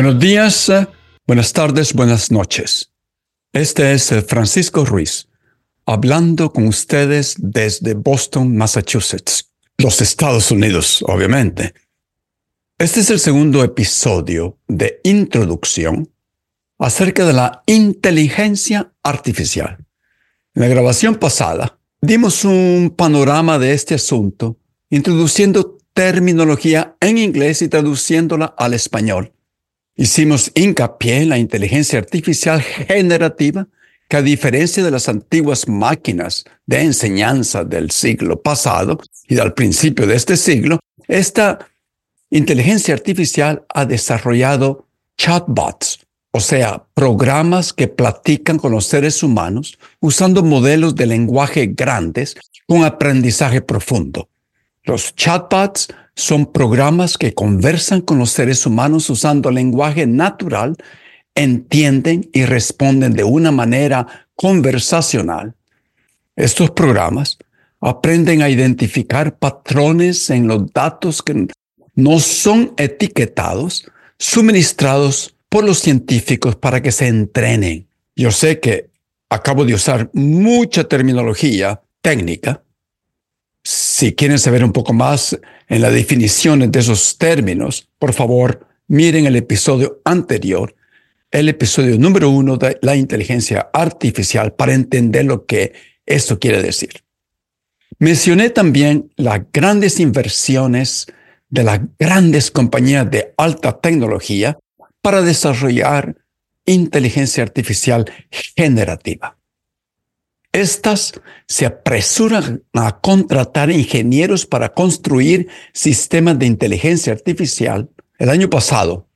Buenos días, eh, buenas tardes, buenas noches. Este es Francisco Ruiz, hablando con ustedes desde Boston, Massachusetts, los Estados Unidos, obviamente. Este es el segundo episodio de introducción acerca de la inteligencia artificial. En la grabación pasada dimos un panorama de este asunto, introduciendo terminología en inglés y traduciéndola al español. Hicimos hincapié en la inteligencia artificial generativa, que a diferencia de las antiguas máquinas de enseñanza del siglo pasado y del principio de este siglo, esta inteligencia artificial ha desarrollado chatbots, o sea, programas que platican con los seres humanos usando modelos de lenguaje grandes con aprendizaje profundo. Los chatbots son programas que conversan con los seres humanos usando lenguaje natural, entienden y responden de una manera conversacional. Estos programas aprenden a identificar patrones en los datos que no son etiquetados, suministrados por los científicos para que se entrenen. Yo sé que acabo de usar mucha terminología técnica, si quieren saber un poco más en la definición de esos términos, por favor, miren el episodio anterior, el episodio número uno de la inteligencia artificial para entender lo que esto quiere decir. Mencioné también las grandes inversiones de las grandes compañías de alta tecnología para desarrollar inteligencia artificial generativa. Estas se apresuran a contratar ingenieros para construir sistemas de inteligencia artificial. El año pasado,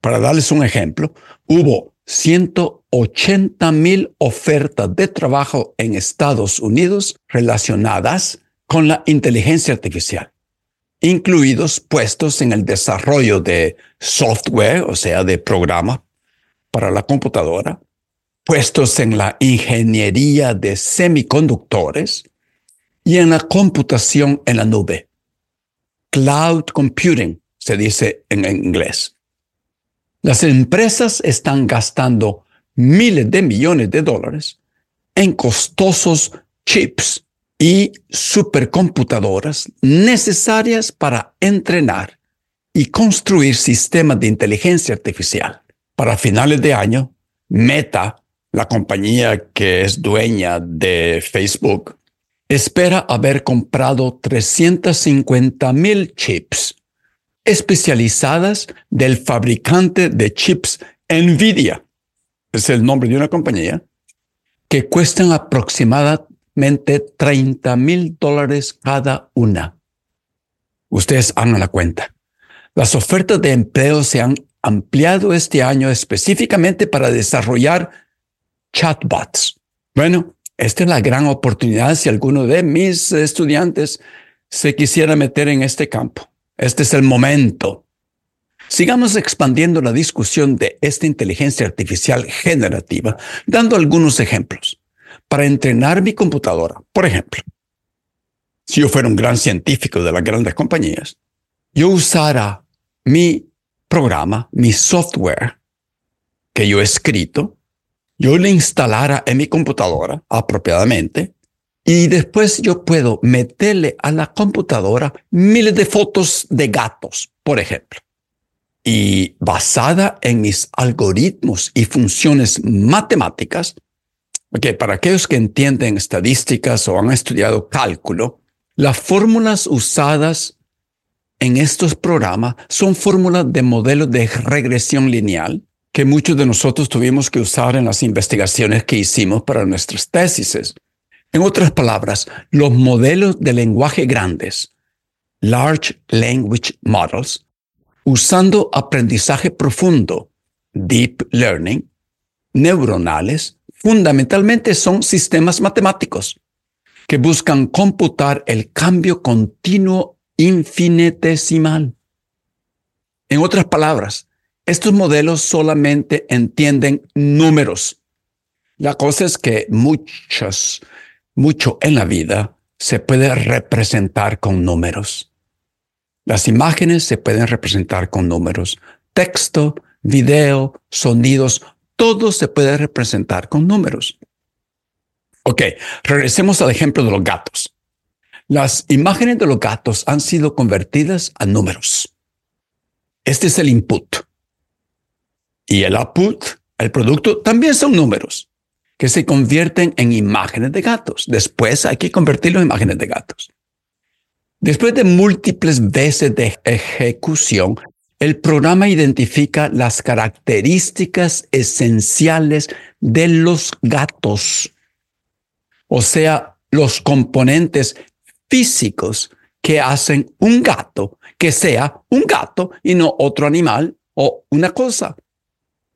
para darles un ejemplo, hubo 180 mil ofertas de trabajo en Estados Unidos relacionadas con la inteligencia artificial, incluidos puestos en el desarrollo de software, o sea, de programa para la computadora, puestos en la ingeniería de semiconductores y en la computación en la nube. Cloud computing se dice en inglés. Las empresas están gastando miles de millones de dólares en costosos chips y supercomputadoras necesarias para entrenar y construir sistemas de inteligencia artificial. Para finales de año, Meta la compañía que es dueña de Facebook, espera haber comprado 350 mil chips especializadas del fabricante de chips Nvidia. Es el nombre de una compañía que cuestan aproximadamente 30 mil dólares cada una. Ustedes hagan la cuenta. Las ofertas de empleo se han ampliado este año específicamente para desarrollar chatbots. Bueno, esta es la gran oportunidad si alguno de mis estudiantes se quisiera meter en este campo. Este es el momento. Sigamos expandiendo la discusión de esta inteligencia artificial generativa, dando algunos ejemplos. Para entrenar mi computadora, por ejemplo, si yo fuera un gran científico de las grandes compañías, yo usara mi programa, mi software que yo he escrito, yo le instalara en mi computadora apropiadamente y después yo puedo meterle a la computadora miles de fotos de gatos, por ejemplo. Y basada en mis algoritmos y funciones matemáticas, que para aquellos que entienden estadísticas o han estudiado cálculo, las fórmulas usadas en estos programas son fórmulas de modelos de regresión lineal que muchos de nosotros tuvimos que usar en las investigaciones que hicimos para nuestras tesis. En otras palabras, los modelos de lenguaje grandes, Large Language Models, usando aprendizaje profundo, Deep Learning, neuronales, fundamentalmente son sistemas matemáticos que buscan computar el cambio continuo infinitesimal. En otras palabras, estos modelos solamente entienden números. La cosa es que muchos, mucho en la vida se puede representar con números. Las imágenes se pueden representar con números. Texto, video, sonidos, todo se puede representar con números. Ok, regresemos al ejemplo de los gatos. Las imágenes de los gatos han sido convertidas a números. Este es el input. Y el output, el producto, también son números que se convierten en imágenes de gatos. Después hay que convertirlo en imágenes de gatos. Después de múltiples veces de ejecución, el programa identifica las características esenciales de los gatos o sea, los componentes físicos que hacen un gato que sea un gato y no otro animal o una cosa.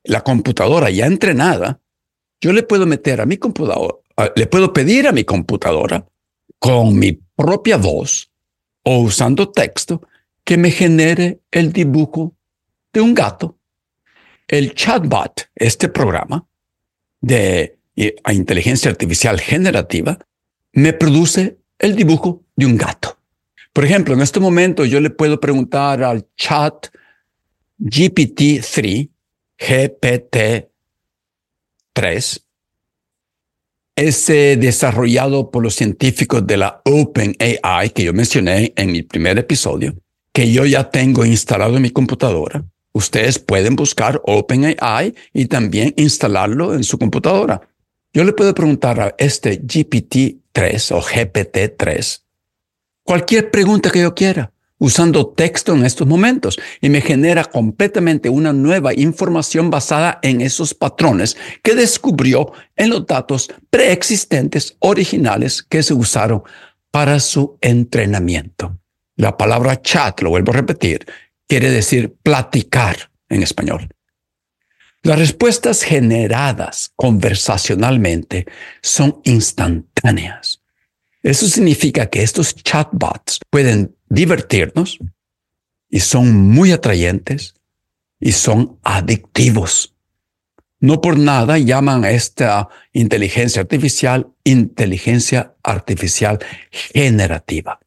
La computadora ya entrenada, yo le puedo meter a mi computadora, le puedo pedir a mi computadora con mi propia voz o usando texto que me genere el dibujo de un gato. El chatbot, este programa de a inteligencia artificial generativa, me produce el dibujo de un gato. Por ejemplo, en este momento yo le puedo preguntar al chat GPT-3, GPT-3, ese desarrollado por los científicos de la OpenAI que yo mencioné en mi primer episodio, que yo ya tengo instalado en mi computadora. Ustedes pueden buscar OpenAI y también instalarlo en su computadora. Yo le puedo preguntar a este GPT-3 o GPT-3 cualquier pregunta que yo quiera usando texto en estos momentos y me genera completamente una nueva información basada en esos patrones que descubrió en los datos preexistentes originales que se usaron para su entrenamiento. La palabra chat, lo vuelvo a repetir, quiere decir platicar en español. Las respuestas generadas conversacionalmente son instantáneas. Eso significa que estos chatbots pueden divertirnos y son muy atrayentes y son adictivos. No por nada llaman a esta inteligencia artificial inteligencia artificial generativa.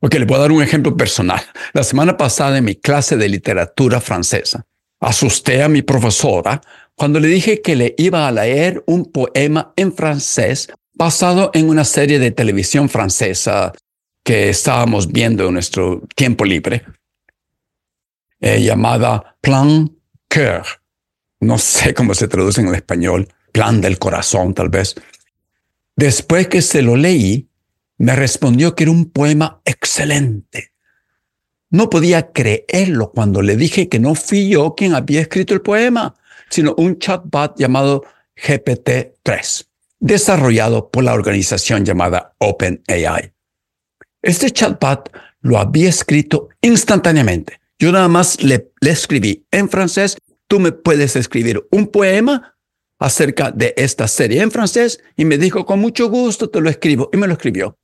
Ok, le a dar un ejemplo personal. La semana pasada en mi clase de literatura francesa, Asusté a mi profesora cuando le dije que le iba a leer un poema en francés basado en una serie de televisión francesa que estábamos viendo en nuestro tiempo libre, eh, llamada Plan Coeur. No sé cómo se traduce en el español, plan del corazón tal vez. Después que se lo leí, me respondió que era un poema excelente, no podía creerlo cuando le dije que no fui yo quien había escrito el poema, sino un chatbot llamado GPT-3, desarrollado por la organización llamada OpenAI. Este chatbot lo había escrito instantáneamente. Yo nada más le, le escribí en francés, tú me puedes escribir un poema acerca de esta serie en francés y me dijo, con mucho gusto te lo escribo y me lo escribió.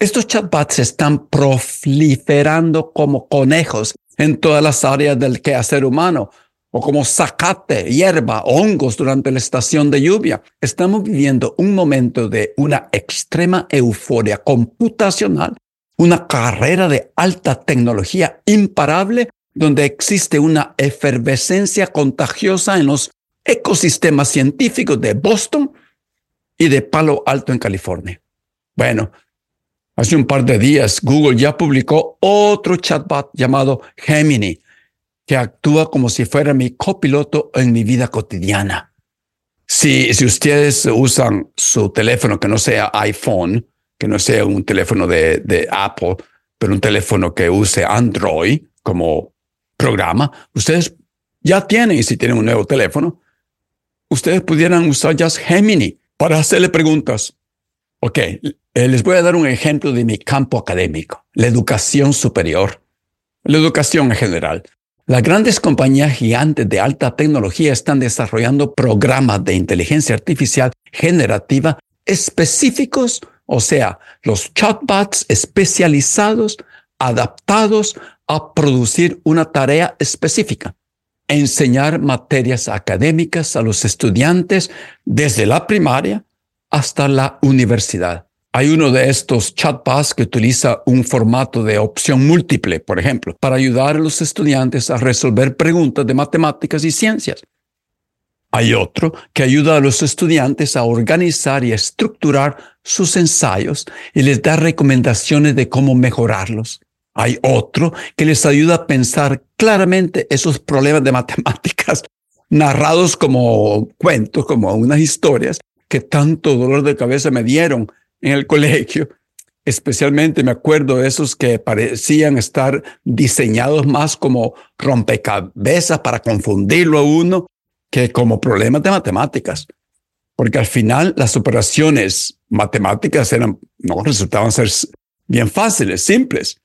Estos chatbots están proliferando como conejos en todas las áreas del quehacer humano, o como zacate, hierba, hongos durante la estación de lluvia. Estamos viviendo un momento de una extrema euforia computacional, una carrera de alta tecnología imparable, donde existe una efervescencia contagiosa en los ecosistemas científicos de Boston y de Palo Alto en California. Bueno, Hace un par de días, Google ya publicó otro chatbot llamado Gemini, que actúa como si fuera mi copiloto en mi vida cotidiana. Si, si ustedes usan su teléfono que no sea iPhone, que no sea un teléfono de, de Apple, pero un teléfono que use Android como programa, ustedes ya tienen, si tienen un nuevo teléfono, ustedes pudieran usar ya Gemini para hacerle preguntas. Ok, eh, les voy a dar un ejemplo de mi campo académico, la educación superior, la educación en general. Las grandes compañías gigantes de alta tecnología están desarrollando programas de inteligencia artificial generativa específicos, o sea, los chatbots especializados, adaptados a producir una tarea específica enseñar materias académicas a los estudiantes desde la primaria hasta la universidad. Hay uno de estos chatbots que utiliza un formato de opción múltiple, por ejemplo, para ayudar a los estudiantes a resolver preguntas de matemáticas y ciencias. Hay otro que ayuda a los estudiantes a organizar y estructurar sus ensayos y les da recomendaciones de cómo mejorarlos. Hay otro que les ayuda a pensar claramente esos problemas de matemáticas narrados como cuentos, como unas historias que tanto dolor de cabeza me dieron en el colegio. Especialmente me acuerdo de esos que parecían estar diseñados más como rompecabezas para confundirlo a uno que como problemas de matemáticas. Porque al final las operaciones matemáticas eran, no resultaban ser bien fáciles, simples.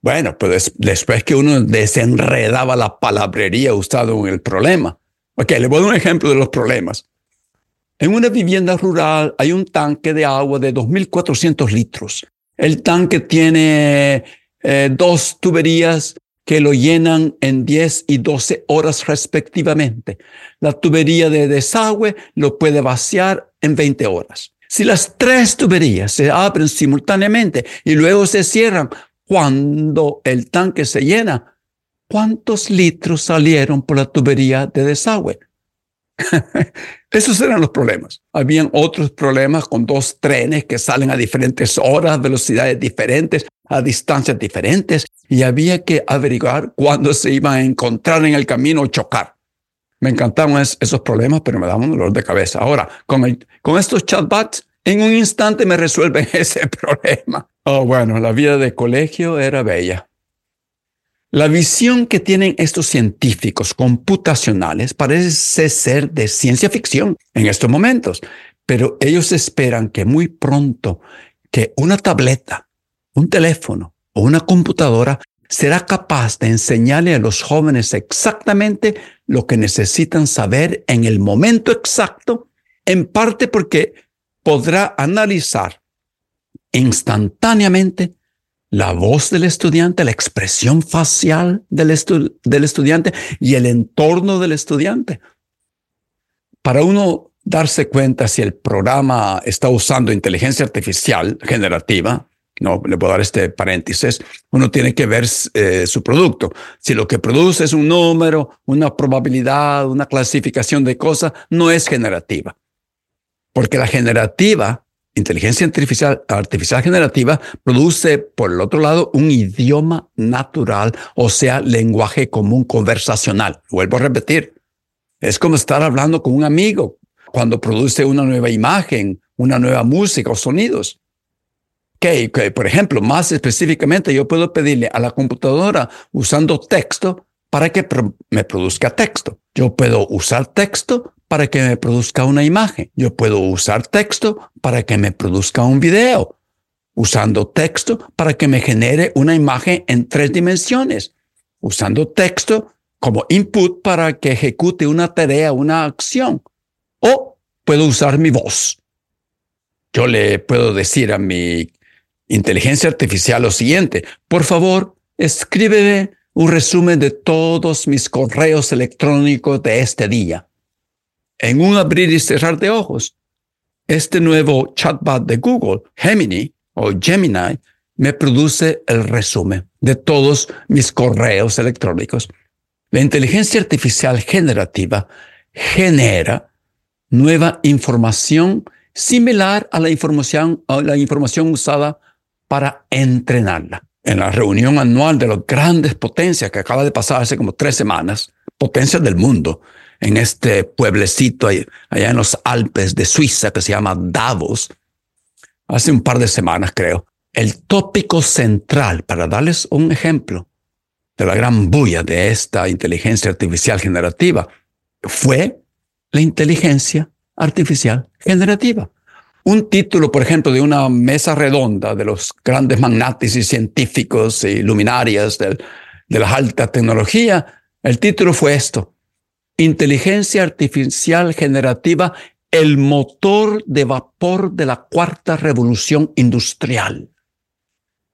Bueno, pues después que uno desenredaba la palabrería usada en el problema. Ok, le voy a dar un ejemplo de los problemas. En una vivienda rural hay un tanque de agua de 2.400 litros. El tanque tiene eh, dos tuberías que lo llenan en 10 y 12 horas respectivamente. La tubería de desagüe lo puede vaciar en 20 horas. Si las tres tuberías se abren simultáneamente y luego se cierran, cuando el tanque se llena, ¿cuántos litros salieron por la tubería de desagüe? Esos eran los problemas. Habían otros problemas con dos trenes que salen a diferentes horas, velocidades diferentes, a distancias diferentes, y había que averiguar cuándo se iban a encontrar en el camino o chocar. Me encantaban esos problemas, pero me daban dolor de cabeza. Ahora, con, con estos chatbots, en un instante me resuelven ese problema. Oh, bueno, la vida de colegio era bella. La visión que tienen estos científicos computacionales parece ser de ciencia ficción en estos momentos, pero ellos esperan que muy pronto que una tableta, un teléfono o una computadora será capaz de enseñarle a los jóvenes exactamente lo que necesitan saber en el momento exacto, en parte porque podrá analizar instantáneamente la voz del estudiante, la expresión facial del, del estudiante y el entorno del estudiante. Para uno darse cuenta si el programa está usando inteligencia artificial generativa, no le puedo dar este paréntesis, uno tiene que ver eh, su producto. Si lo que produce es un número, una probabilidad, una clasificación de cosas, no es generativa. Porque la generativa inteligencia artificial, artificial generativa produce, por el otro lado, un idioma natural, o sea, lenguaje común conversacional. Vuelvo a repetir, es como estar hablando con un amigo cuando produce una nueva imagen, una nueva música o sonidos. Que, por ejemplo, más específicamente, yo puedo pedirle a la computadora usando texto para que me produzca texto. Yo puedo usar texto para que me produzca una imagen. Yo puedo usar texto para que me produzca un video. Usando texto para que me genere una imagen en tres dimensiones. Usando texto como input para que ejecute una tarea, una acción. O puedo usar mi voz. Yo le puedo decir a mi inteligencia artificial lo siguiente. Por favor, escríbeme un resumen de todos mis correos electrónicos de este día en un abrir y cerrar de ojos. Este nuevo chatbot de Google, Gemini o Gemini, me produce el resumen de todos mis correos electrónicos. La inteligencia artificial generativa genera nueva información similar a la información, a la información usada para entrenarla. En la reunión anual de las grandes potencias que acaba de pasar hace como tres semanas, potencias del mundo, en este pueblecito allá en los Alpes de Suiza que se llama Davos, hace un par de semanas creo. El tópico central, para darles un ejemplo, de la gran bulla de esta inteligencia artificial generativa fue la inteligencia artificial generativa. Un título, por ejemplo, de una mesa redonda de los grandes magnates y científicos y luminarias de, la alta tecnología, el título fue esto, Inteligencia Artificial Generativa, el motor de vapor de la cuarta revolución industrial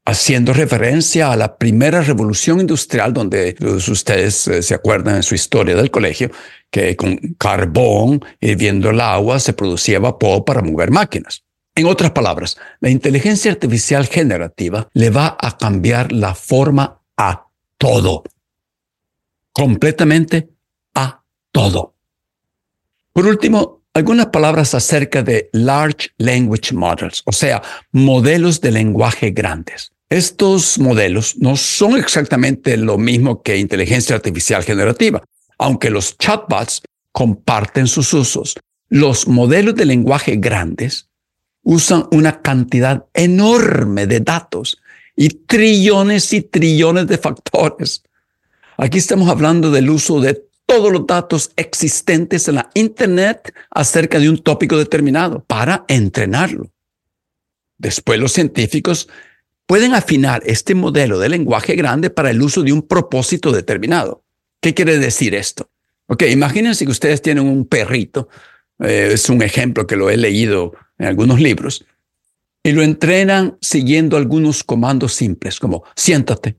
haciendo referencia a la primera revolución industrial, donde ustedes eh, se acuerdan en su historia del colegio, que con carbón hirviendo el agua se producía vapor para mover máquinas. En otras palabras, la inteligencia artificial generativa le va a cambiar la forma a todo, completamente todo. Por último, algunas palabras acerca de Large Language Models, o sea, modelos de lenguaje grandes. Estos modelos no son exactamente lo mismo que inteligencia artificial generativa, aunque los chatbots comparten sus usos. Los modelos de lenguaje grandes usan una cantidad enorme de datos y trillones y trillones de factores. Aquí estamos hablando del uso de todos los datos existentes en la Internet acerca de un tópico determinado para entrenarlo. Después los científicos pueden afinar este modelo de lenguaje grande para el uso de un propósito determinado. ¿Qué quiere decir esto? Ok, imagínense que ustedes tienen un perrito, eh, es un ejemplo que lo he leído en algunos libros, y lo entrenan siguiendo algunos comandos simples como siéntate,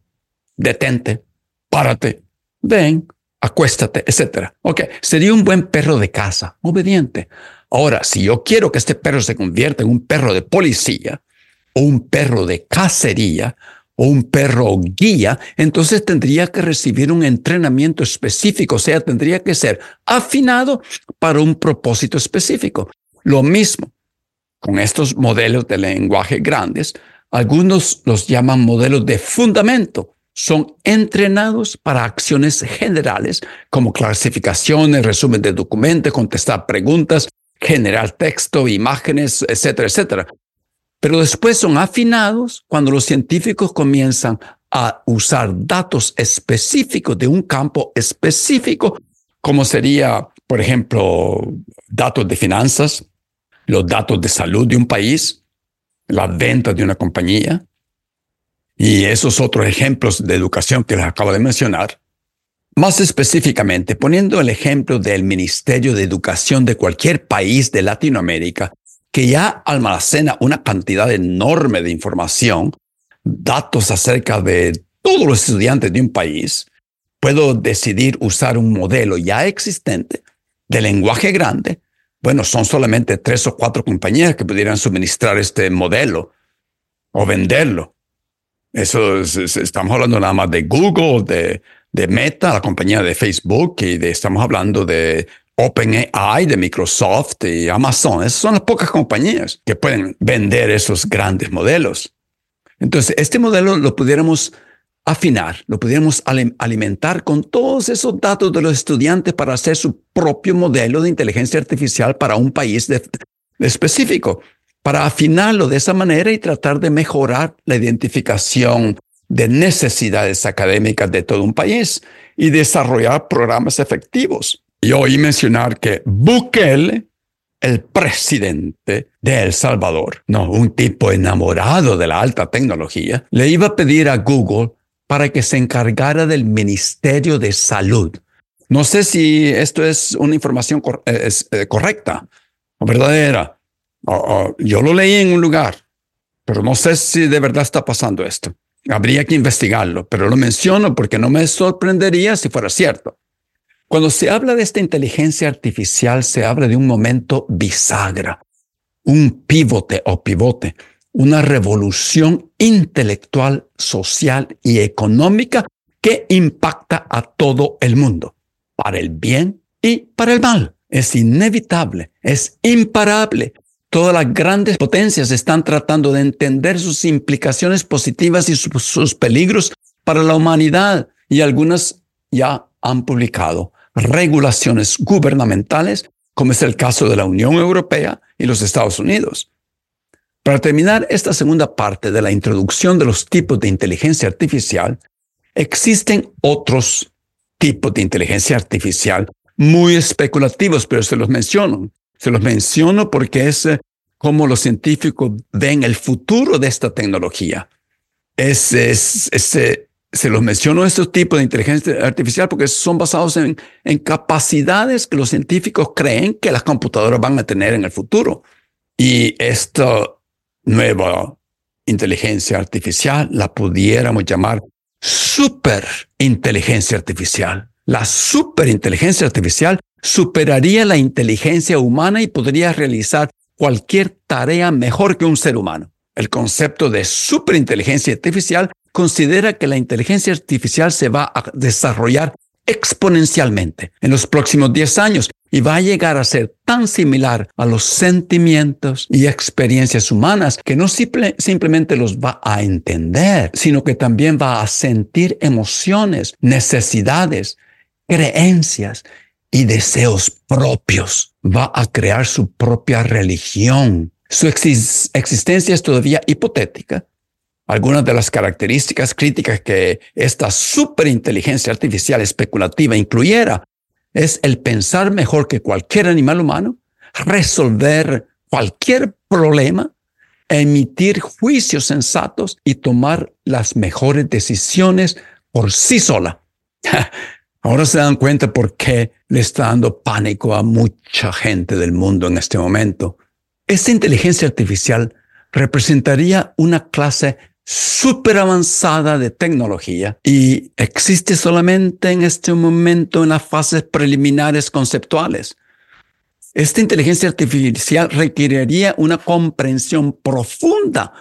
detente, párate, ven, acuéstate, etc. Ok, sería un buen perro de casa, obediente. Ahora, si yo quiero que este perro se convierta en un perro de policía, o un perro de cacería o un perro guía, entonces tendría que recibir un entrenamiento específico, o sea, tendría que ser afinado para un propósito específico. Lo mismo con estos modelos de lenguaje grandes, algunos los llaman modelos de fundamento. Son entrenados para acciones generales como clasificaciones, resumen de documentos, contestar preguntas, generar texto, imágenes, etcétera, etcétera. Pero después son afinados cuando los científicos comienzan a usar datos específicos de un campo específico, como sería, por ejemplo, datos de finanzas, los datos de salud de un país, las ventas de una compañía, y esos otros ejemplos de educación que les acabo de mencionar. Más específicamente, poniendo el ejemplo del Ministerio de Educación de cualquier país de Latinoamérica, que ya almacena una cantidad enorme de información, datos acerca de todos los estudiantes de un país, puedo decidir usar un modelo ya existente de lenguaje grande. Bueno, son solamente tres o cuatro compañías que pudieran suministrar este modelo o venderlo. Eso estamos hablando nada más de Google, de, de Meta, la compañía de Facebook, y de, estamos hablando de OpenAI de Microsoft y Amazon. Esas son las pocas compañías que pueden vender esos grandes modelos. Entonces, este modelo lo pudiéramos afinar, lo pudiéramos alimentar con todos esos datos de los estudiantes para hacer su propio modelo de inteligencia artificial para un país específico, para afinarlo de esa manera y tratar de mejorar la identificación de necesidades académicas de todo un país y desarrollar programas efectivos. Y oí mencionar que Bukele, el presidente de El Salvador, no, un tipo enamorado de la alta tecnología, le iba a pedir a Google para que se encargara del Ministerio de Salud. No sé si esto es una información eh, eh, correcta o verdadera. Yo lo leí en un lugar, pero no sé si de verdad está pasando esto. Habría que investigarlo, pero lo menciono porque no me sorprendería si fuera cierto. Cuando se habla de esta inteligencia artificial, se habla de un momento bisagra, un pivote o pivote, una revolución intelectual, social y económica que impacta a todo el mundo, para el bien y para el mal. Es inevitable, es imparable. Todas las grandes potencias están tratando de entender sus implicaciones positivas y sus, peligros para la humanidad y algunas ya han publicado regulaciones gubernamentales, como es el caso de la Unión Europea y los Estados Unidos. Para terminar esta segunda parte de la introducción de los tipos de inteligencia artificial, Existen otros tipos de inteligencia artificial muy especulativos, pero se los menciono. Se los menciono porque es eh, como los científicos ven el futuro de esta tecnología. Es, es, eh, se los menciono estos tipos de inteligencia artificial porque son basados en, capacidades que los científicos creen que las computadoras van a tener en el futuro. Y esta nueva inteligencia artificial la pudiéramos llamar superinteligencia artificial. La superinteligencia artificial superaría la inteligencia humana y podría realizar cualquier tarea mejor que un ser humano. El concepto de superinteligencia artificial considera que la inteligencia artificial se va a desarrollar exponencialmente en los próximos 10 años y va a llegar a ser tan similar a los sentimientos y experiencias humanas que no simplemente los va a entender, sino que también va a sentir emociones, necesidades, creencias y deseos propios. Va a crear su propia religión. Su existencia es todavía hipotética. Algunas de las características críticas que esta superinteligencia artificial especulativa incluyera es el pensar mejor que cualquier animal humano, resolver cualquier problema, emitir juicios sensatos y tomar las mejores decisiones por sí sola. Ahora se dan cuenta por qué le está dando pánico a mucha gente del mundo en este momento. Esta inteligencia artificial representaría una clase súper avanzada de tecnología y existe solamente en este momento en las fases preliminares conceptuales. Esta inteligencia artificial requeriría una comprensión profunda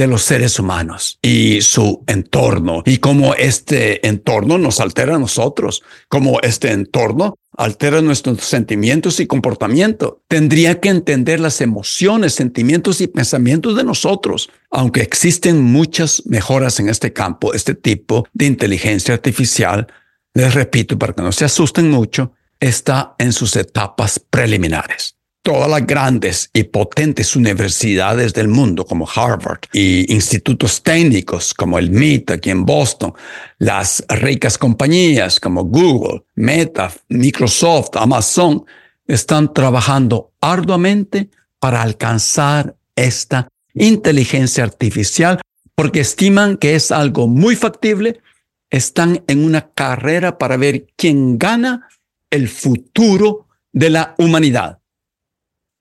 de los seres humanos y su entorno y cómo este entorno nos altera a nosotros, cómo este entorno altera nuestros sentimientos y comportamiento. Tendría que entender las emociones, sentimientos y pensamientos de nosotros. Aunque existen muchas mejoras en este campo, este tipo de inteligencia artificial, les repito para que no se asusten mucho, está en sus etapas preliminares todas las grandes y potentes universidades del mundo como Harvard y institutos técnicos como el MIT aquí en Boston, las ricas compañías como Google, Meta, Microsoft, Amazon, están trabajando arduamente para alcanzar esta inteligencia artificial porque estiman que es algo muy factible, están en una carrera para ver quién gana el futuro de la humanidad.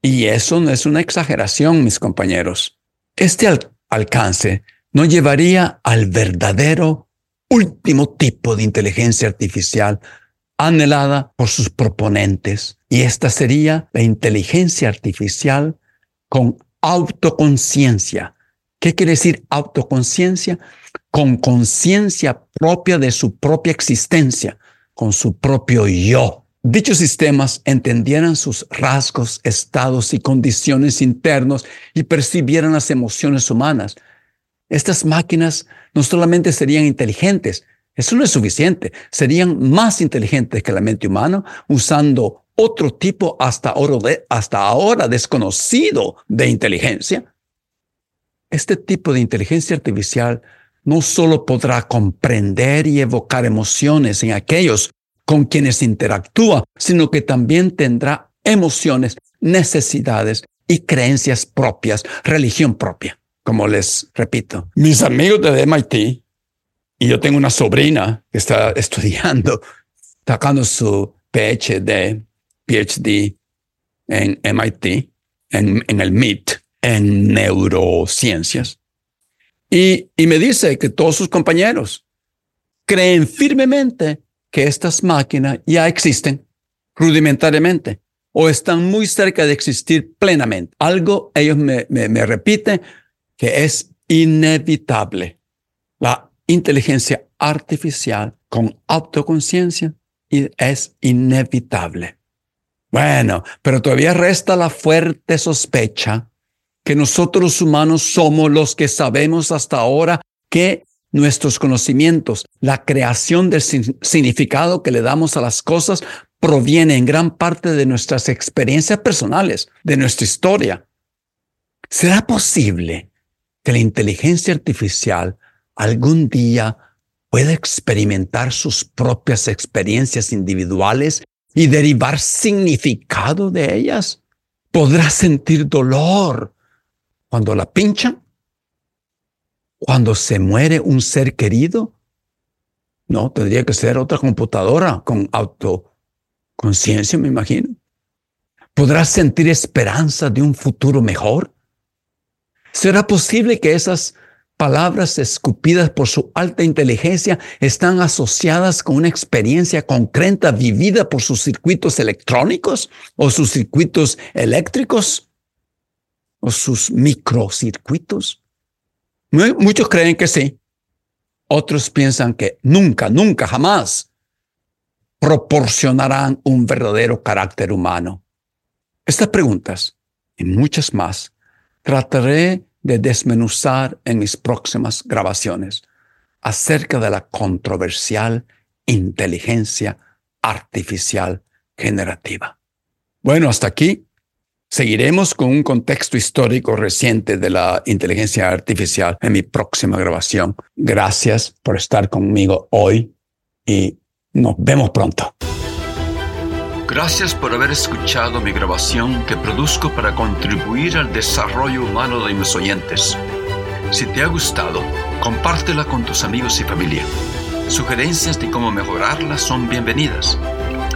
Y eso no es una exageración, mis compañeros. Este alcance no llevaría al verdadero último tipo de inteligencia artificial anhelada por sus proponentes. Y esta sería la inteligencia artificial con autoconciencia. ¿Qué quiere decir autoconciencia? Con conciencia propia de su propia existencia, con su propio yo. Dichos sistemas entendieran sus rasgos, estados y condiciones internos y percibieran las emociones humanas. Estas máquinas no solamente serían inteligentes, eso no es suficiente, serían más inteligentes que la mente humana usando otro tipo hasta ahora, hasta ahora desconocido de inteligencia. Este tipo de inteligencia artificial no solo podrá comprender y evocar emociones en aquellos con quienes interactúa, sino que también tendrá emociones, necesidades y creencias propias, religión propia. Como les repito, mis amigos de MIT, y yo tengo una sobrina que está estudiando, sacando su PhD, PhD en MIT, en, el MIT, en neurociencias. Y me dice que todos sus compañeros creen firmemente que estas máquinas ya existen rudimentariamente o están muy cerca de existir plenamente. Algo ellos me, repiten que es inevitable. La inteligencia artificial con autoconciencia es inevitable. Bueno, pero todavía resta la fuerte sospecha que nosotros humanos somos los que sabemos hasta ahora que Nuestros conocimientos, la creación del significado que le damos a las cosas proviene en gran parte de nuestras experiencias personales, de nuestra historia. ¿Será posible que la inteligencia artificial algún día puede experimentar sus propias experiencias individuales y derivar significado de ellas. Podrá sentir dolor cuando la pinchan, cuando se muere un ser querido. No, tendría que ser otra computadora con autoconciencia, me imagino. ¿Podrá sentir esperanza de un futuro mejor? ¿Será posible que esas palabras escupidas por su alta inteligencia están asociadas con una experiencia concreta vivida por sus circuitos electrónicos o sus circuitos eléctricos o sus microcircuitos. Muchos creen que sí. Otros piensan que nunca, nunca, jamás proporcionarán un verdadero carácter humano. Estas preguntas y muchas más trataré de desmenuzar en mis próximas grabaciones acerca de la controversial inteligencia artificial generativa. Bueno, hasta aquí. Seguiremos con un contexto histórico reciente de la inteligencia artificial en mi próxima grabación. Gracias por estar conmigo hoy y nos vemos pronto. Gracias por haber escuchado mi grabación que produzco para contribuir al desarrollo humano de mis oyentes. Si te ha gustado, compártela con tus amigos y familia. Sugerencias de cómo mejorarla son bienvenidas.